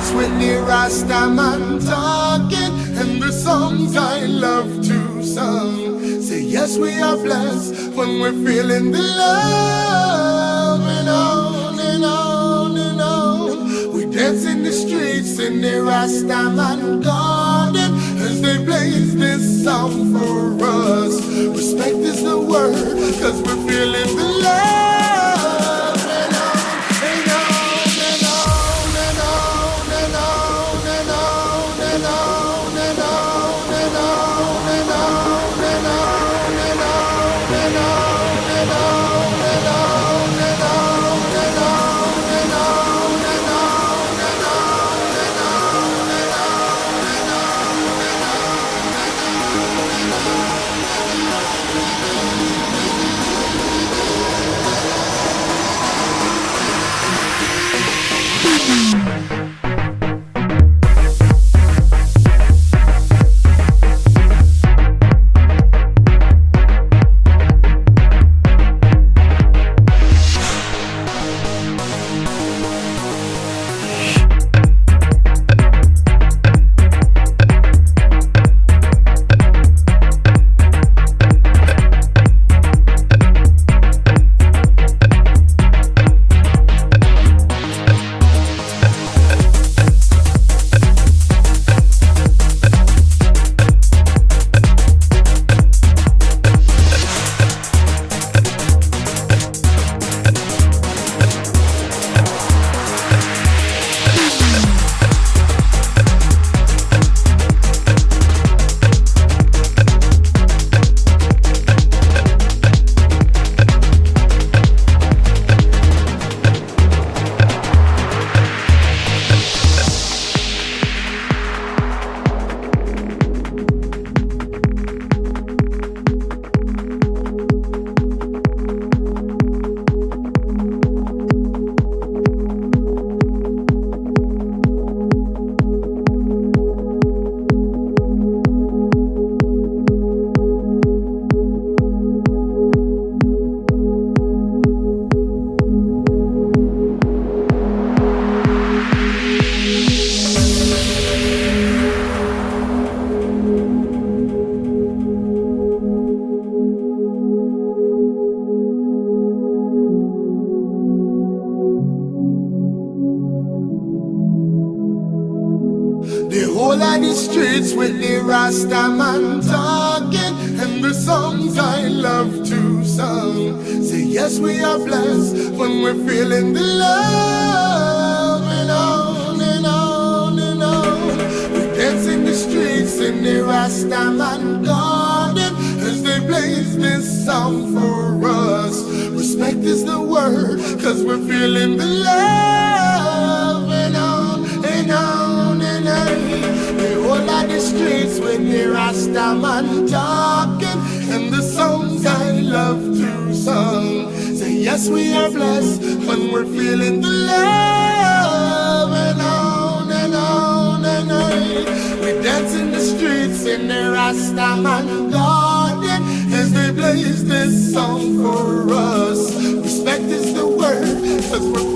whole of the Rasta man talking, and the songs I love to sing. Say yes, we are blessed when we're feeling the love, and on and on and on. We dance in the streets in the Rasta man garden as they blaze this song for us. Respect is the word, cause we're the streets with the Rasta man talking, and the songs I love to sing. Say yes, we are blessed when we're feeling the love, and on and on and on. We dance in the streets in the Rasta man garden as they blaze this song for us. Respect is the word, cause we're feeling the love, streets with the Rasta man talking, and the songs I love to sing. Say yes, we are blessed when we're feeling the love, and on and on and on. We dance in the streets in the Rasta man garden as they blaze this song for us. Respect is the word, cause we're